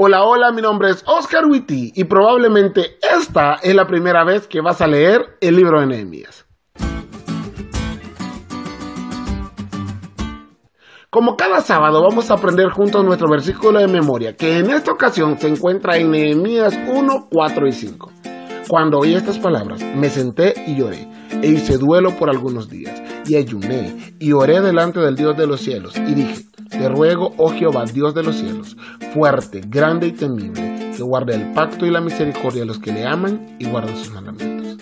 Hola, hola, mi nombre es Oscar Witty y probablemente esta es la primera vez que vas a leer el libro de Nehemías. Como cada sábado vamos a aprender juntos nuestro versículo de memoria, que en esta ocasión se encuentra en Nehemías 1, 4 y 5. Cuando oí estas palabras, me senté y lloré, e hice duelo por algunos días, y ayuné, y oré delante del Dios de los cielos, y dije, te ruego, oh Jehová, Dios de los cielos, fuerte, grande y temible, que guarde el pacto y la misericordia de los que le aman y guardan sus mandamientos.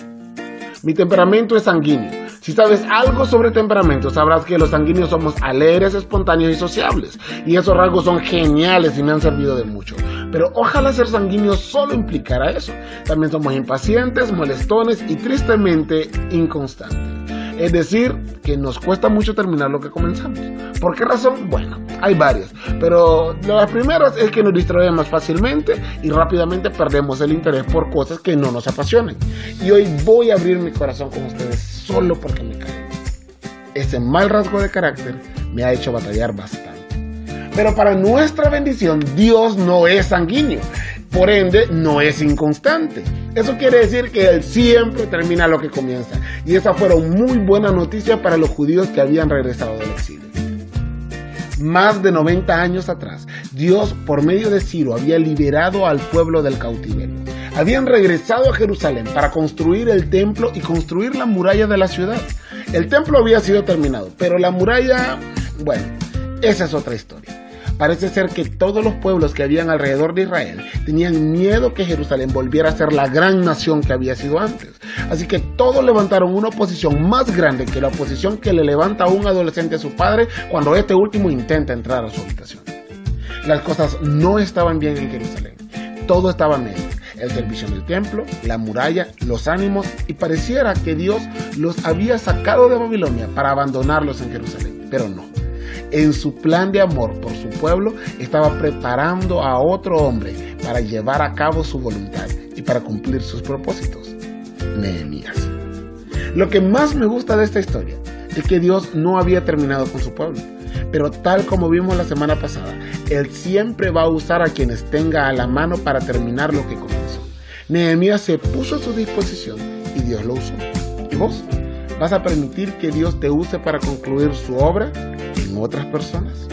Mi temperamento es sanguíneo. Si sabes algo sobre temperamento, sabrás que los sanguíneos somos alegres, espontáneos y sociables. Y esos rasgos son geniales y me han servido de mucho. Pero ojalá ser sanguíneo solo implicara eso. También somos impacientes, molestones y tristemente inconstantes. Es decir, que nos cuesta mucho terminar lo que comenzamos. ¿Por qué razón? Bueno, hay varias. Pero las primeras es que nos distraemos fácilmente y rápidamente perdemos el interés por cosas que no nos apasionan. Y hoy voy a abrir mi corazón con ustedes solo porque me cae. Ese mal rasgo de carácter me ha hecho batallar bastante. Pero para nuestra bendición, Dios no es sanguíneo. Por ende, no es inconstante. Eso quiere decir que Él siempre termina lo que comienza. Y esa fueron muy buena noticia para los judíos que habían regresado del exilio. Más de 90 años atrás, Dios por medio de Ciro había liberado al pueblo del cautiverio. Habían regresado a Jerusalén para construir el templo y construir la muralla de la ciudad. El templo había sido terminado, pero la muralla, bueno, esa es otra historia. Parece ser que todos los pueblos que habían alrededor de Israel tenían miedo que Jerusalén volviera a ser la gran nación que había sido antes. Así que todos levantaron una oposición más grande que la oposición que le levanta a un adolescente a su padre cuando este último intenta entrar a su habitación. Las cosas no estaban bien en Jerusalén. Todo estaba mal. El servicio en el templo, la muralla, los ánimos y pareciera que Dios los había sacado de Babilonia para abandonarlos en Jerusalén. Pero no en su plan de amor por su pueblo, estaba preparando a otro hombre para llevar a cabo su voluntad y para cumplir sus propósitos. Nehemías. Lo que más me gusta de esta historia es que Dios no había terminado con su pueblo. Pero tal como vimos la semana pasada, Él siempre va a usar a quienes tenga a la mano para terminar lo que comenzó. Nehemías se puso a su disposición y Dios lo usó. ¿Y vos? ¿Vas a permitir que Dios te use para concluir su obra? otras personas.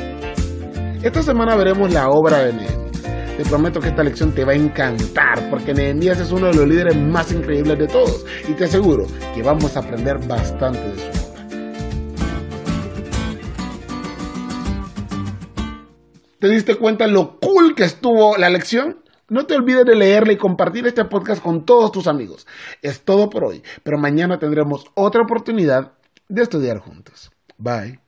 Esta semana veremos la obra de Nehemías. Te prometo que esta lección te va a encantar porque Nehemías es uno de los líderes más increíbles de todos y te aseguro que vamos a aprender bastante de su obra. ¿Te diste cuenta lo cool que estuvo la lección? No te olvides de leerla y compartir este podcast con todos tus amigos. Es todo por hoy, pero mañana tendremos otra oportunidad de estudiar juntos. Bye.